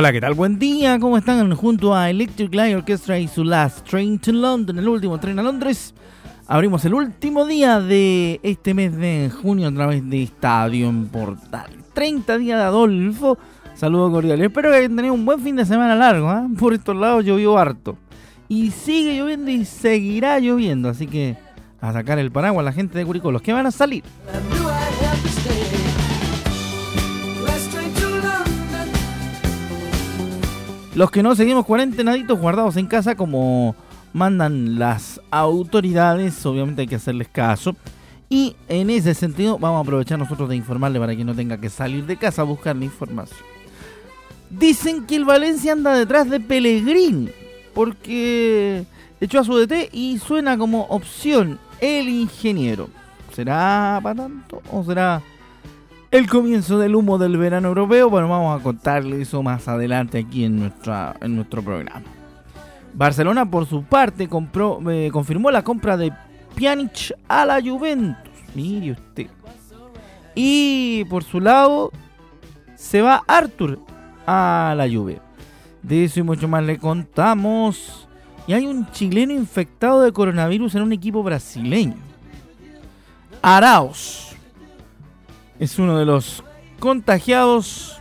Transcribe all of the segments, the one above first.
Hola, ¿qué tal? Buen día, ¿cómo están? Junto a Electric Light Orchestra y su Last Train to London, el último tren a Londres, abrimos el último día de este mes de junio a través de Estadio en Portal. 30 días de Adolfo, saludos cordiales. Espero que hayan tenido un buen fin de semana largo, ¿eh? Por estos lados llovió harto. Y sigue lloviendo y seguirá lloviendo, así que a sacar el paraguas la gente de Curicó, los que van a salir. Los que no seguimos cuarentenaditos guardados en casa como mandan las autoridades, obviamente hay que hacerles caso. Y en ese sentido vamos a aprovechar nosotros de informarle para que no tenga que salir de casa a buscar la información. Dicen que el Valencia anda detrás de Pellegrini porque echó a su DT y suena como opción el ingeniero. ¿Será para tanto o será el comienzo del humo del verano europeo. Bueno, vamos a contarle eso más adelante aquí en, nuestra, en nuestro programa. Barcelona, por su parte, compró, eh, confirmó la compra de Pjanic a la Juventus. Mire usted. Y por su lado, se va Arthur a la Juve. De eso y mucho más le contamos. Y hay un chileno infectado de coronavirus en un equipo brasileño. Araos es uno de los contagiados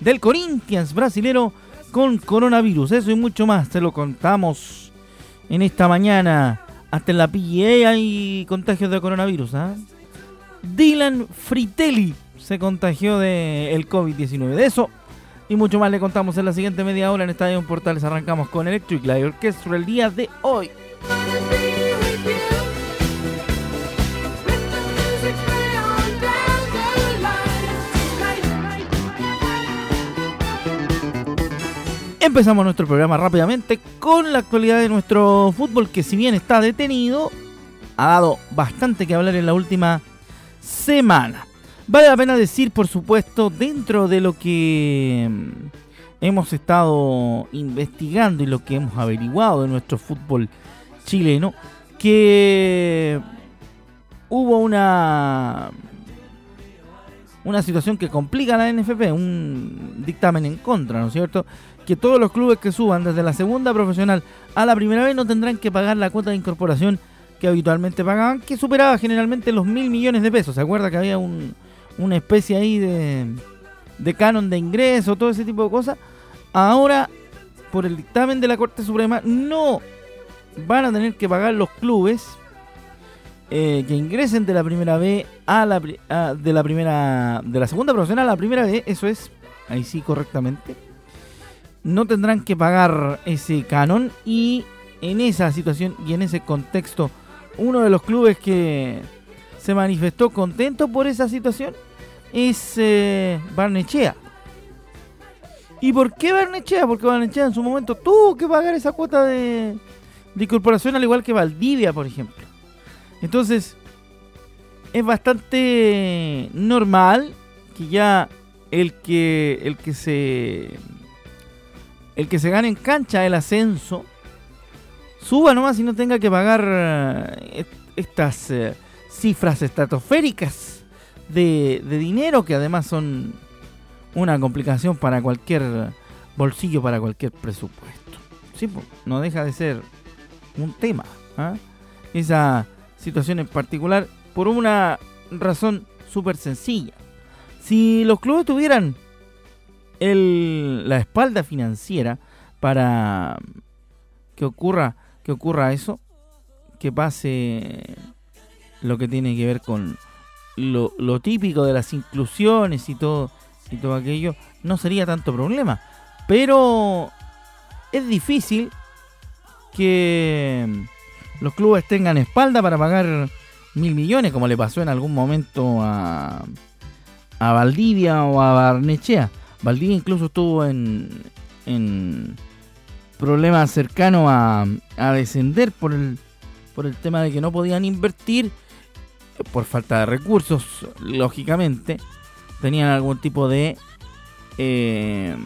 del Corinthians brasilero con coronavirus. Eso y mucho más te lo contamos en esta mañana. Hasta en la PGA hay contagios de coronavirus. ¿ah? Dylan Fritelli se contagió del COVID-19. De eso y mucho más le contamos en la siguiente media hora en Estadio Portales. Arrancamos con Electric Light Orchestra el día de hoy. Empezamos nuestro programa rápidamente con la actualidad de nuestro fútbol que si bien está detenido, ha dado bastante que hablar en la última semana. Vale la pena decir, por supuesto, dentro de lo que mm, hemos estado investigando y lo que hemos averiguado de nuestro fútbol chileno, que hubo una una situación que complica a la NFP, un dictamen en contra, ¿no es cierto? Que todos los clubes que suban desde la segunda profesional a la primera vez no tendrán que pagar la cuota de incorporación que habitualmente pagaban, que superaba generalmente los mil millones de pesos. ¿Se acuerda que había una especie ahí de, de canon de ingreso, todo ese tipo de cosas? Ahora, por el dictamen de la Corte Suprema, no van a tener que pagar los clubes eh, que ingresen de la primera B a la de la primera de la segunda profesional a la primera B, eso es ahí sí correctamente no tendrán que pagar ese canon y en esa situación y en ese contexto uno de los clubes que se manifestó contento por esa situación es eh, Barnechea. ¿Y por qué Barnechea? Porque Barnechea en su momento tuvo que pagar esa cuota de, de incorporación al igual que Valdivia, por ejemplo. Entonces, es bastante normal que ya el que, el que se el que se gane en cancha el ascenso suba nomás y no tenga que pagar eh, estas eh, cifras estratosféricas de, dinero que además son una complicación para cualquier bolsillo, para cualquier presupuesto. Sí, no deja de ser un tema. ¿ah? Esa situación en particular por una razón súper sencilla. Si los clubes tuvieran el, la espalda financiera para que ocurra, que ocurra eso, que pase lo que tiene que ver con lo, típico de las inclusiones y todo, y todo aquello, no sería tanto problema. Pero es difícil que los clubes tengan espalda para pagar mil millones, como le pasó en algún momento a, a Valdivia o a Barnechea. Valdivia incluso estuvo en, en problemas cercanos a, a descender por el, por el tema de que no podían invertir por falta de recursos, lógicamente, tenían algún tipo de eh,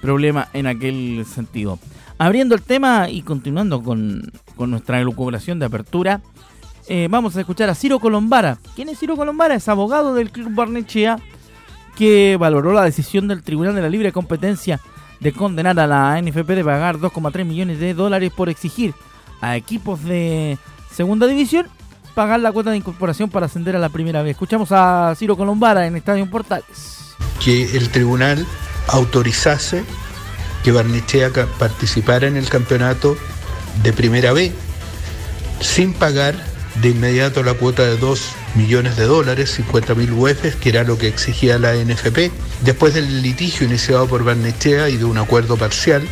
problema en aquel sentido. Abriendo el tema y continuando con, con nuestra elucubración de apertura, eh, vamos a escuchar a Ciro Colombara. ¿Quién es Ciro Colombara? Es abogado del Club Barnechea que valoró la decisión del Tribunal de la Libre Competencia de condenar a la NFP de pagar 2,3 millones de dólares por exigir a equipos de segunda división pagar la cuota de incorporación para ascender a la primera vez. Escuchamos a Ciro Colombara en Estadio Portales. Que el tribunal autorizase que Barnechea participara en el campeonato de primera B sin pagar de inmediato la cuota de 2 millones de dólares, 50 mil UEFs, que era lo que exigía la NFP. Después del litigio iniciado por Barnechea y de un acuerdo parcial,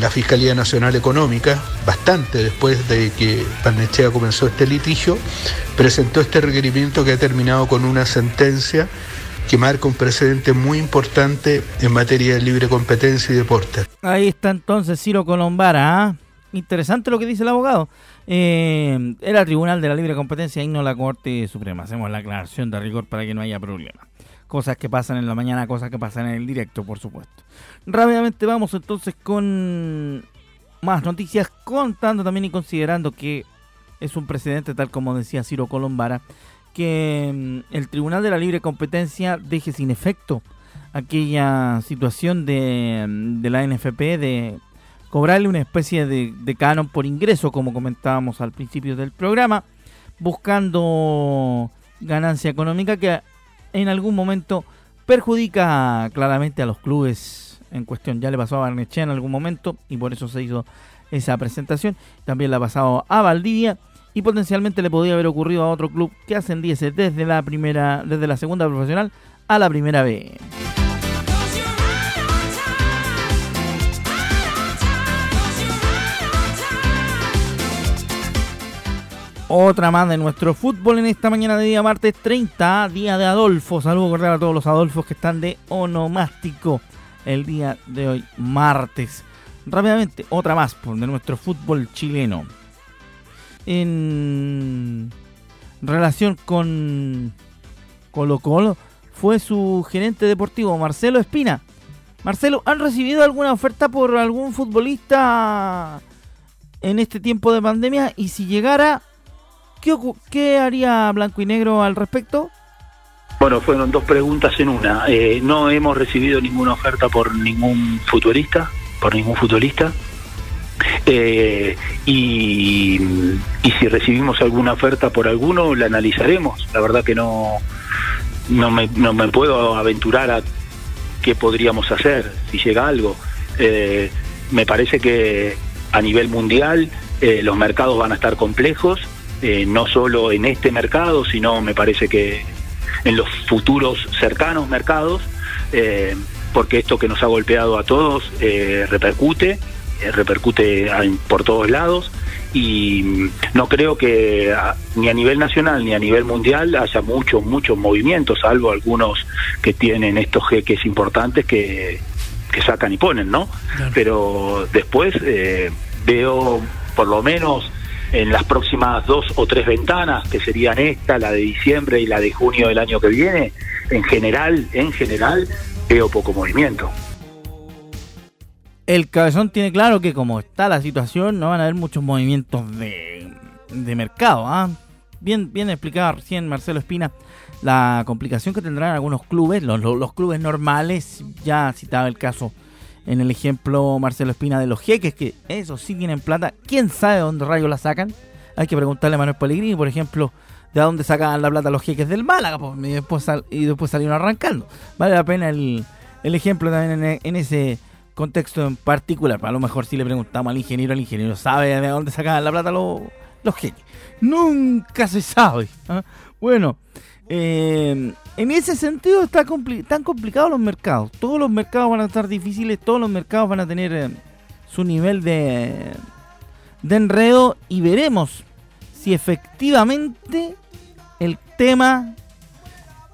la Fiscalía Nacional Económica, bastante después de que Barnechea comenzó este litigio, presentó este requerimiento que ha terminado con una sentencia que marca un precedente muy importante en materia de libre competencia y deporte. Ahí está entonces Ciro Colombara. ¿ah? Interesante lo que dice el abogado. Eh, era Tribunal de la Libre Competencia y no la Corte Suprema. Hacemos la aclaración de rigor para que no haya problema. Cosas que pasan en la mañana, cosas que pasan en el directo, por supuesto. Rápidamente vamos entonces con más noticias, contando también y considerando que es un precedente, tal como decía Ciro Colombara, que mm, el Tribunal de la Libre Competencia deje sin efecto aquella situación de, mm, de la NFP de cobrarle una especie de, canon por ingreso, como comentábamos al principio del programa, buscando ganancia económica que en algún momento perjudica claramente a los clubes en cuestión. Ya le pasó a Barnechea en algún momento y por eso se hizo esa presentación. También le ha pasado a Valdivia y potencialmente le podría haber ocurrido a otro club que ascendiese desde la primera, desde la segunda profesional a la primera B. Otra más de nuestro fútbol en esta mañana de día martes 30, día de Adolfo. Saludos cordial a todos los Adolfos que están de onomástico el día de hoy, martes. Rápidamente, otra más de nuestro fútbol chileno. En relación con Colo Colo, fue su gerente deportivo, Marcelo Espina. Marcelo, ¿han recibido alguna oferta por algún futbolista en este tiempo de pandemia? Y si llegara, ¿qué, haría Blanco y Negro al respecto? Bueno, fueron dos preguntas en una. Eh, no hemos recibido ninguna oferta por ningún futbolista, por ningún futbolista. Eh, y, si recibimos alguna oferta por alguno, la analizaremos. La verdad que no, no me puedo aventurar a qué podríamos hacer si llega algo. Eh, me parece que a nivel mundial los mercados van a estar complejos, no solo en este mercado, sino me parece que en los futuros cercanos mercados, eh, porque esto que nos ha golpeado a todos eh, repercute, eh, repercute por todos lados y no creo que ni a nivel nacional ni a nivel mundial haya muchos, muchos movimientos, salvo algunos que tienen estos jeques importantes que, que sacan y ponen, ¿no? Pero después veo por lo menos en las próximas dos o tres ventanas, que serían esta, la de diciembre y la de junio del año que viene, en general, en general, veo poco movimiento. El cabezón tiene claro que como está la situación, no van a haber muchos movimientos de, mercado. ¿ah? Bien, bien explicado recién Marcelo Espina la complicación que tendrán algunos clubes, los clubes normales, ya citaba el caso en el ejemplo Marcelo Espina de los jeques, que eso sí tienen plata. ¿Quién sabe dónde rayos la sacan? Hay que preguntarle a Manuel Pellegrini, por ejemplo, de dónde sacan la plata los jeques del Málaga, pues, y, después y después salieron arrancando. Vale la pena el, ejemplo también en, ese contexto en particular. A lo mejor si le preguntamos al ingeniero, el ingeniero sabe de dónde sacan la plata los, los jeques. Nunca se sabe. ¿ah? Bueno, eh, en ese sentido está están complicados los mercados. Todos los mercados van a estar difíciles, todos los mercados van a tener eh, su nivel de, de enredo y veremos si efectivamente el tema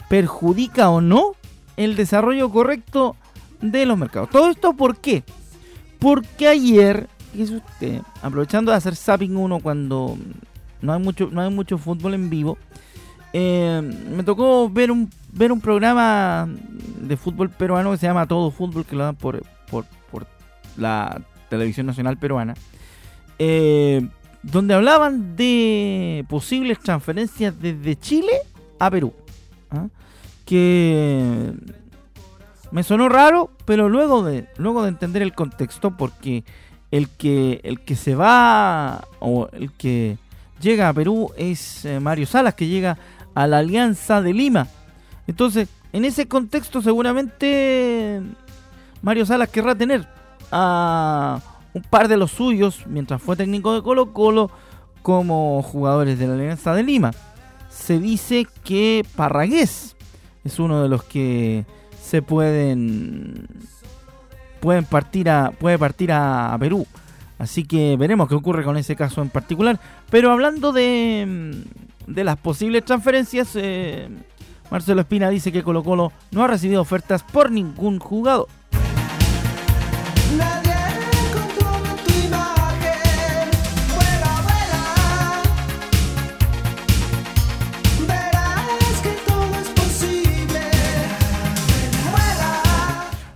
perjudica o no el desarrollo correcto de los mercados. Todo esto, ¿por qué? Porque ayer, aprovechando de hacer Zapping 1 cuando no hay mucho, no hay mucho fútbol en vivo, eh, me tocó ver un, ver un programa de fútbol peruano que se llama Todo Fútbol, que lo dan por, por, la televisión nacional peruana, eh, donde hablaban de posibles transferencias desde Chile a Perú. ¿ah? Que me sonó raro, pero luego de, luego de entender el contexto, porque el que, el que se va o el que llega a Perú es eh, Mario Salas, que llega a la Alianza de Lima. Entonces, en ese contexto seguramente Mario Salas querrá tener a un par de los suyos, mientras fue técnico de Colo Colo, como jugadores de la Alianza de Lima. Se dice que Parragués es uno de los que se pueden pueden partir a puede partir a Perú. Así que veremos qué ocurre con ese caso en particular. Pero hablando de, de las posibles transferencias, eh, Marcelo Espina dice que Colo Colo no ha recibido ofertas por ningún jugador.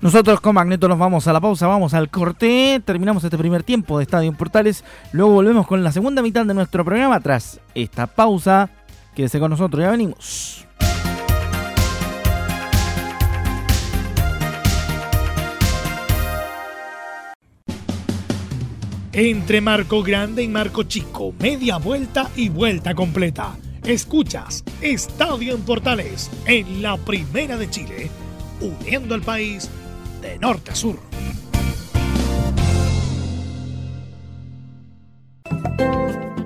Nosotros con Magneto nos vamos a la pausa, vamos al corte, terminamos este primer tiempo de Estadio en Portales, luego volvemos con la segunda mitad de nuestro programa tras esta pausa. Quédese con nosotros, ya venimos. Entre marco grande y marco chico, media vuelta y vuelta completa. Escuchas Estadio en Portales en la Primera de Chile, uniendo al país de norte a sur.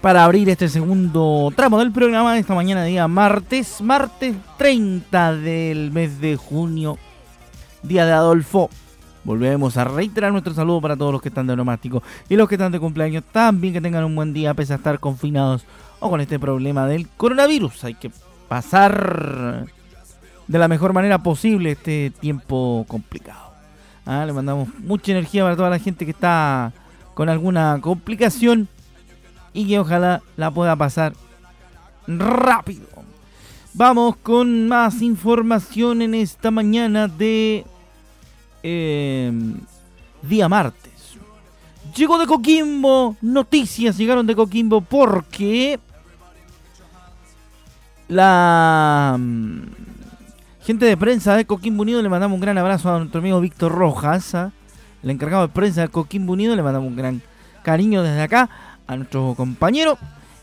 para abrir este segundo tramo del programa de esta mañana, día martes, martes 30 del mes de junio, día de Adolfo. Volvemos a reiterar nuestro saludo para todos los que están de neumático y los que están de cumpleaños. También que tengan un buen día, pese a estar confinados o con este problema del coronavirus. Hay que pasar de la mejor manera posible este tiempo complicado. Ah, le mandamos mucha energía para toda la gente que está con alguna complicación y que ojalá la pueda pasar rápido. Vamos con más información en esta mañana de em, día martes. Llegó de Coquimbo, noticias llegaron de Coquimbo porque la mm, gente de prensa de Coquimbo Unido le mandamos un gran abrazo a nuestro amigo Víctor Rojas, ¿ah? el encargado de prensa de Coquimbo Unido, le mandamos un gran cariño desde acá a nuestro compañero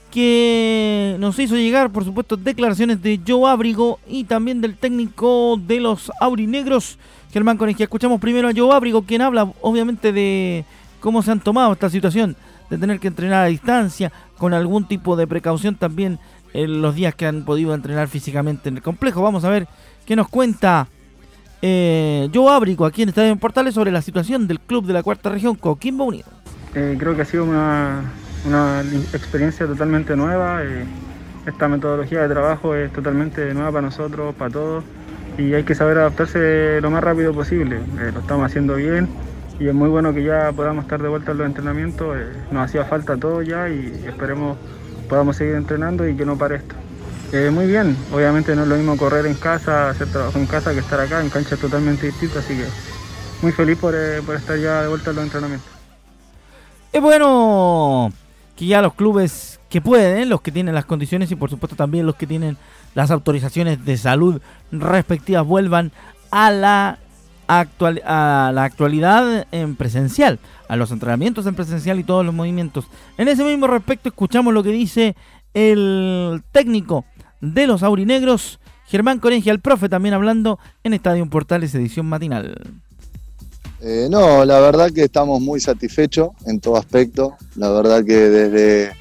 que nos hizo llegar, por supuesto, declaraciones de Joe Abrigo y también del técnico de los Aurinegros, Germán Conegia. Escuchamos primero a Joe Abrigo, quien habla obviamente de cómo se han tomado esta situación de tener que entrenar a distancia, con algún tipo de precaución también en los días que han podido entrenar físicamente en el complejo. Vamos a ver qué nos cuenta eh, Joe Abrico aquí en Estadio en Portales sobre la situación del club de la cuarta región Coquimbo Unido. Eh, creo que ha sido una, experiencia totalmente nueva. Eh, esta metodología de trabajo es totalmente nueva para nosotros, para todos, y hay que saber adaptarse lo más rápido posible. Eh, lo estamos haciendo bien y es muy bueno que ya podamos estar de vuelta en los entrenamientos. nos hacía falta todo ya y esperemos podamos seguir entrenando y que no pare esto. Eh, muy bien, obviamente no es lo mismo correr en casa, hacer trabajo en casa que estar acá, en canchas totalmente distintas, así que muy feliz por, eh, por estar ya de vuelta en los entrenamientos. Es bueno que ya los clubes que pueden, los que tienen las condiciones y por supuesto también los que tienen las autorizaciones de salud respectivas vuelvan a la, actual, a la actualidad en presencial a los entrenamientos en presencial y todos los movimientos. En ese mismo respecto escuchamos lo que dice el técnico de los aurinegros, Germán Corengia, el profe también hablando en Estadio Portales edición matinal. Eh, no, la verdad que estamos muy satisfechos en todo aspecto. La verdad que desde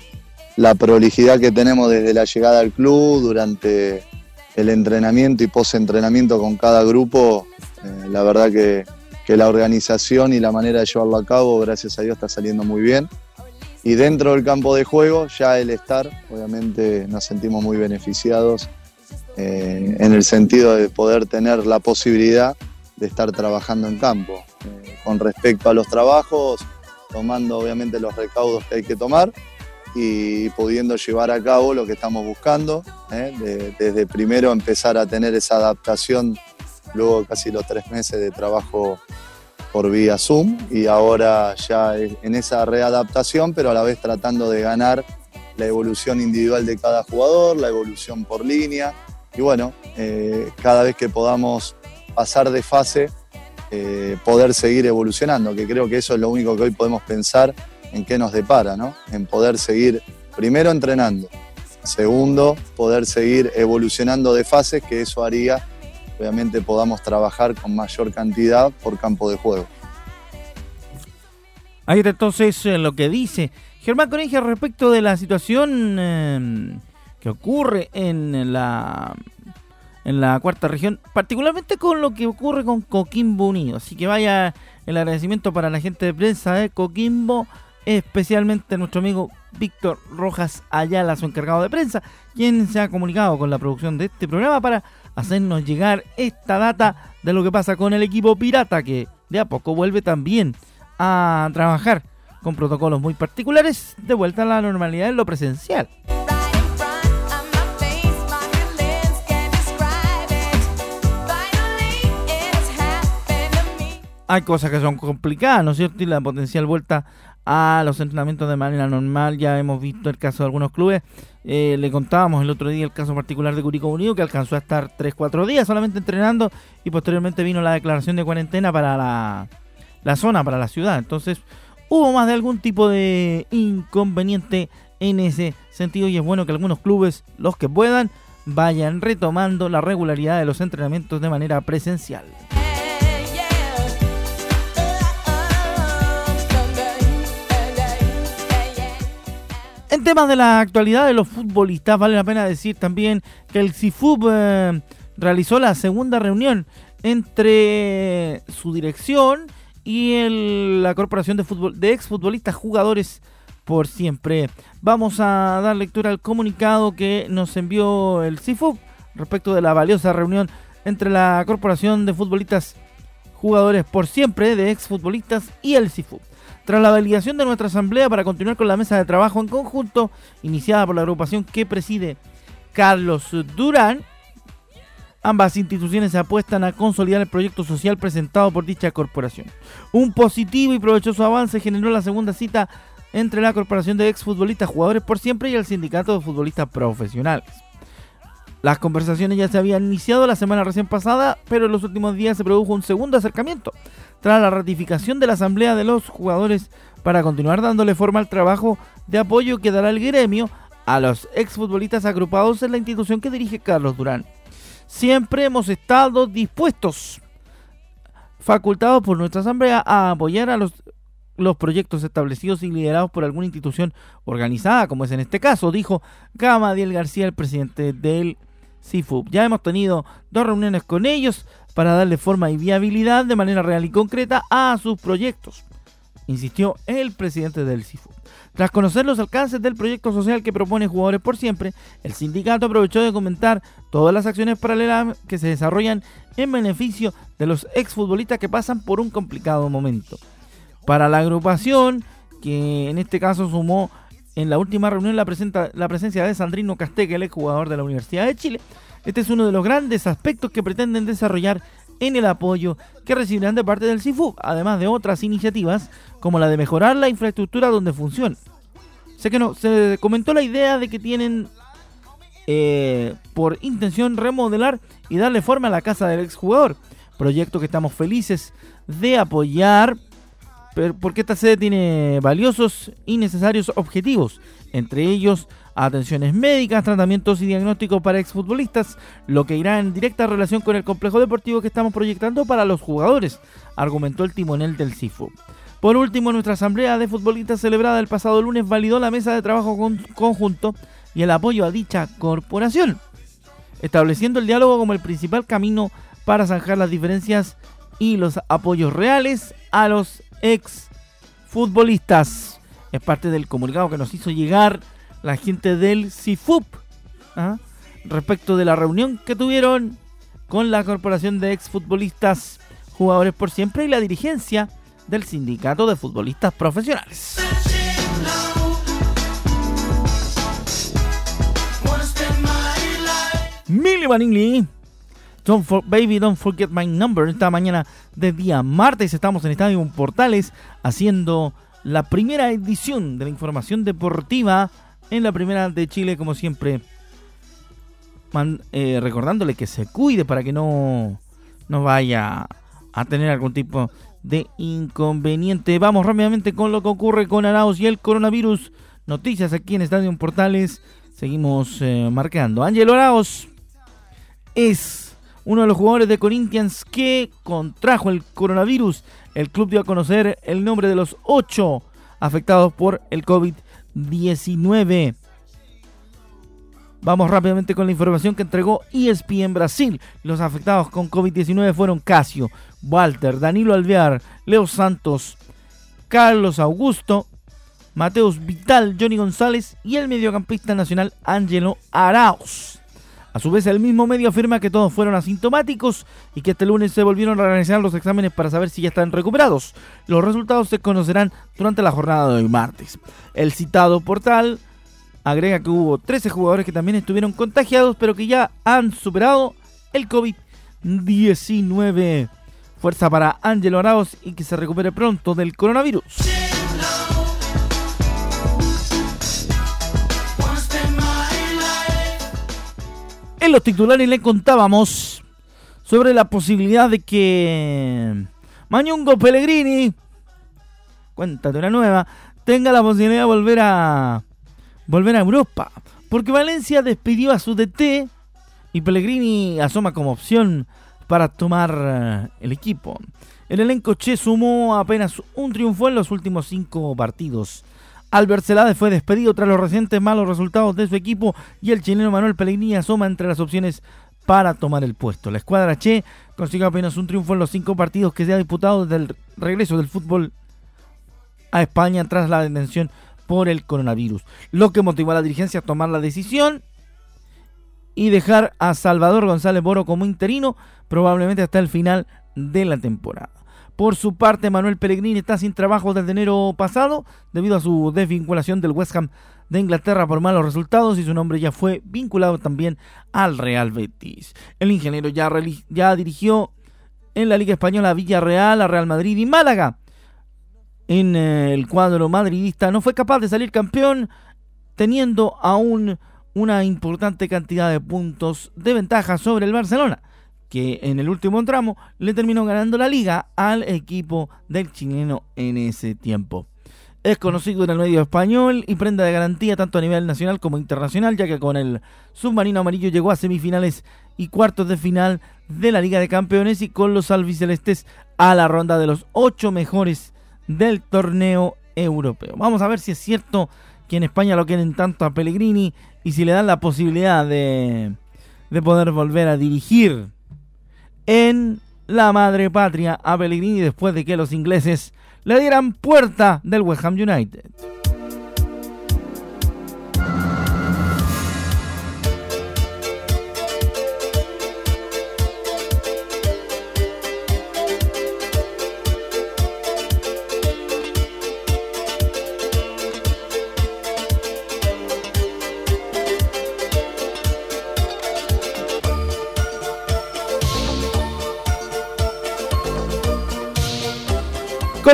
la prolijidad que tenemos desde la llegada al club, durante el entrenamiento y post-entrenamiento con cada grupo, eh, la verdad que la organización y la manera de llevarlo a cabo, gracias a Dios, está saliendo muy bien. Y dentro del campo de juego, ya el estar, obviamente nos sentimos muy beneficiados eh, en el sentido de poder tener la posibilidad de estar trabajando en campo. Eh, con respecto a los trabajos, tomando obviamente los recaudos que hay que tomar y pudiendo llevar a cabo lo que estamos buscando, eh, desde primero empezar a tener esa adaptación luego casi los tres meses de trabajo por vía Zoom y ahora ya en esa readaptación, pero a la vez tratando de ganar la evolución individual de cada jugador, la evolución por línea y bueno, eh, cada vez que podamos pasar de fase, eh, poder seguir evolucionando, que creo que eso es lo único que hoy podemos pensar en qué nos depara, ¿no? En poder seguir primero entrenando, segundo, poder seguir evolucionando de fases, que eso haría obviamente podamos trabajar con mayor cantidad por campo de juego. Ahí está entonces eh, lo que dice Germán Coneja respecto de la situación em, que ocurre en la en la cuarta región, particularmente con lo que ocurre con Coquimbo Unido. Así que vaya el agradecimiento para la gente de prensa de Coquimbo, especialmente nuestro amigo Víctor Rojas Ayala, su encargado de prensa, quien se ha comunicado con la producción de este programa para hacernos llegar esta data de lo que pasa con el equipo pirata que de a poco vuelve también a trabajar con protocolos muy particulares de vuelta a la normalidad en lo presencial. Hay cosas que son complicadas, ¿no es cierto? Y la potencial vuelta a los entrenamientos de manera normal, ya hemos visto el caso de algunos clubes. Eh, le contábamos el otro día el caso particular de Curicó Unido, que alcanzó a estar 3-4 días solamente entrenando y posteriormente vino la declaración de cuarentena para la, la zona, para la ciudad. Entonces, hubo más de algún tipo de inconveniente en ese sentido y es bueno que algunos clubes, los que puedan, vayan retomando la regularidad de los entrenamientos de manera presencial. En temas de la actualidad de los futbolistas, vale la pena decir también que el CIFUB eh, realizó la segunda reunión entre su dirección y la Corporación de, Fútbol, de Exfutbolistas Jugadores por Siempre. Vamos a dar lectura al comunicado que nos envió el CIFUB respecto de la valiosa reunión entre la Corporación de Futbolistas Jugadores por Siempre de Exfutbolistas y el CIFUB. Tras la validación de nuestra asamblea para continuar con la mesa de trabajo en conjunto, iniciada por la agrupación que preside Carlos Durán, ambas instituciones se apuestan a consolidar el proyecto social presentado por dicha corporación. Un positivo y provechoso avance generó la segunda cita entre la Corporación de Exfutbolistas Jugadores por Siempre y el Sindicato de Futbolistas Profesionales. Las conversaciones ya se habían iniciado la semana recién pasada, pero en los últimos días se produjo un segundo acercamiento, tras la ratificación de la Asamblea de los Jugadores para continuar dándole forma al trabajo de apoyo que dará el gremio a los exfutbolistas agrupados en la institución que dirige Carlos Durán. Siempre hemos estado dispuestos, facultados por nuestra Asamblea, a apoyar a los, los proyectos establecidos y liderados por alguna institución organizada, como es en este caso, dijo Gamadiel García, el presidente del ya hemos tenido dos reuniones con ellos para darle forma y viabilidad de manera real y concreta a sus proyectos, insistió el presidente del CIFUB. Tras conocer los alcances del proyecto social que propone Jugadores por Siempre, el sindicato aprovechó de comentar todas las acciones paralelas que se desarrollan en beneficio de los exfutbolistas que pasan por un complicado momento. Para la agrupación, que en este caso sumó en la última reunión la, presencia de Sandrino Casteque, el jugador de la Universidad de Chile. Este es uno de los grandes aspectos que pretenden desarrollar en el apoyo que recibirán de parte del CIFU, además de otras iniciativas como la de mejorar la infraestructura donde funciona. Sé que no, se comentó la idea de que tienen eh, por intención remodelar y darle forma a la casa del exjugador, proyecto que estamos felices de apoyar porque esta sede tiene valiosos y necesarios objetivos, entre ellos atenciones médicas, tratamientos y diagnósticos para exfutbolistas, lo que irá en directa relación con el complejo deportivo que estamos proyectando para los jugadores, argumentó el timonel del CIFU. Por último, nuestra asamblea de futbolistas celebrada el pasado lunes validó la mesa de trabajo conjunto y el apoyo a dicha corporación, estableciendo el diálogo como el principal camino para zanjar las diferencias y los apoyos reales a los ex futbolistas. Es parte del comunicado que nos hizo llegar la gente del CIFUP ¿ah? respecto de la reunión que tuvieron con la Corporación de Ex Futbolistas Jugadores por Siempre y la dirigencia del Sindicato de Futbolistas Profesionales. Milly Don't baby, don't forget my number. Esta mañana de día martes estamos en Estadio Portales haciendo la primera edición de la información deportiva en la primera de Chile, como siempre. Eh, recordándole que se cuide para que no, no vaya a tener algún tipo de inconveniente. Vamos rápidamente con lo que ocurre con Arauz y el coronavirus. Noticias aquí en Estadio Portales. Seguimos eh, marcando. Ángel Arauz es uno de los jugadores de Corinthians que contrajo el coronavirus. El club dio a conocer el nombre de los ocho afectados por el COVID-19. Vamos rápidamente con la información que entregó ESPN Brasil. Los afectados con COVID-19 fueron Casio, Walter, Danilo Alvear, Leo Santos, Carlos Augusto, Mateus Vital, Johnny González y el mediocampista nacional Angelo Arauz. A su vez, el mismo medio afirma que todos fueron asintomáticos y que este lunes se volvieron a realizar los exámenes para saber si ya están recuperados. Los resultados se conocerán durante la jornada de hoy martes. El citado portal agrega que hubo 13 jugadores que también estuvieron contagiados, pero que ya han superado el COVID-19. Fuerza para Ángelo Arauz y que se recupere pronto del coronavirus. En los titulares le contábamos sobre la posibilidad de que Mañungo Pellegrini, cuéntate una nueva, tenga la posibilidad de volver a volver a Europa. Porque Valencia despidió a su DT y Pellegrini asoma como opción para tomar eh, el equipo. El elenco Che sumó apenas un triunfo en los últimos cinco partidos. Albert Celade fue despedido tras los recientes malos resultados de su equipo y el chileno Manuel Pellegrini asoma entre las opciones para tomar el puesto. La escuadra Che consiguió apenas un triunfo en los cinco partidos que se ha disputado desde el regreso del fútbol a España tras la detención por el coronavirus, lo que motivó a la dirigencia a tomar la decisión y dejar a Salvador González Boro como interino probablemente hasta el final de la temporada. Por su parte, Manuel Pellegrini está sin trabajo desde enero pasado debido a su desvinculación del West Ham de Inglaterra por malos resultados y su nombre ya fue vinculado también al Real Betis. El ingeniero ya, ya dirigió en la Liga Española a Villarreal, a Real Madrid y Málaga. En eh, el cuadro madridista no fue capaz de salir campeón teniendo aún una importante cantidad de puntos de ventaja sobre el Barcelona, que en el último tramo le terminó ganando la liga al equipo del chileno en ese tiempo. Es conocido en el medio español y prenda de garantía tanto a nivel nacional como internacional, ya que con el submarino amarillo llegó a semifinales y cuartos de final de la Liga de Campeones y con los albicelestes a la ronda de los ocho mejores del torneo europeo. Vamos a ver si es cierto que en España lo quieren tanto a Pellegrini y si le dan la posibilidad de, de poder volver a dirigir en la madre patria a Pellegrini después de que los ingleses le dieran puerta del West Ham United.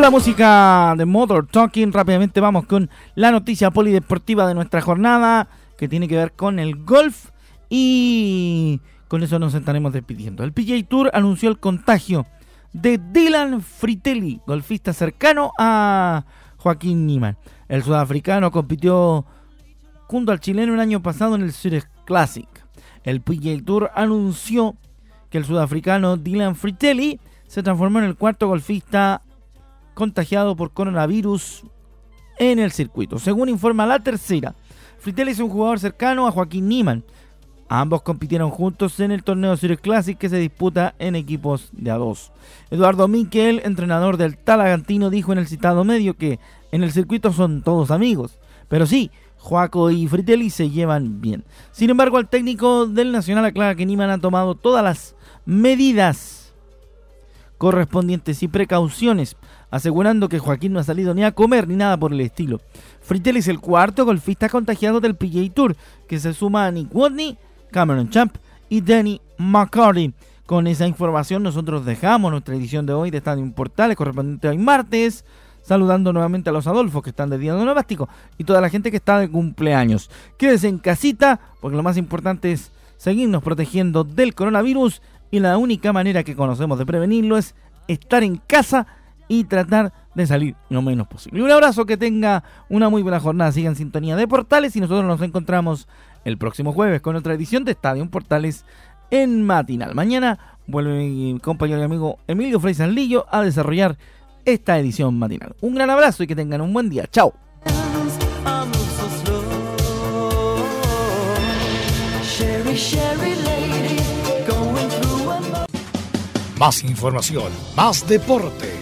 La música de Motor Talking, rápidamente vamos con la noticia polideportiva de nuestra jornada, que tiene que ver con el golf. Y con eso nos estaremos despidiendo. El PGA Tour anunció el contagio de Dylan Fritelli, golfista cercano a Joaquín Niemann. El sudafricano compitió junto al chileno el año pasado en el Zurich Classic. El PGA Tour anunció que el sudafricano Dylan Fritelli se transformó en el cuarto golfista contagiado por coronavirus en el circuito. Según informa la tercera, Fritelli es un jugador cercano a Joaquín Niman. Ambos compitieron juntos en el torneo Zurich Classic que se disputa en equipos de a dos. Eduardo Miquel, entrenador del Talagantino, dijo en el citado medio que en el circuito son todos amigos. Pero sí, Joaco y Fritelli se llevan bien. Sin embargo, el técnico del Nacional aclara que Niman ha tomado todas las medidas correspondientes y precauciones asegurando que Joaquín no ha salido ni a comer ni nada por el estilo. Fritel es el cuarto golfista contagiado del PGA Tour, que se suma a Nick Watney, Cameron Champ y Danny McCarty. Con esa información nosotros dejamos nuestra edición de hoy de Estadio Portales correspondiente hoy martes, saludando nuevamente a los Adolfos que están de día novástico y toda la gente que está de cumpleaños. Quédese en casita porque lo más importante es seguirnos protegiendo del coronavirus y la única manera que conocemos de prevenirlo es estar en casa y tratar de salir lo menos posible. un abrazo, que tenga una muy buena jornada, siga en sintonía de Portales y nosotros nos encontramos el próximo jueves con otra edición de Estadio Portales en matinal. Mañana vuelve mi compañero y amigo Emilio Frey Lillo a desarrollar esta edición matinal. Un gran abrazo y que tengan un buen día. Chao. Más información, más deporte.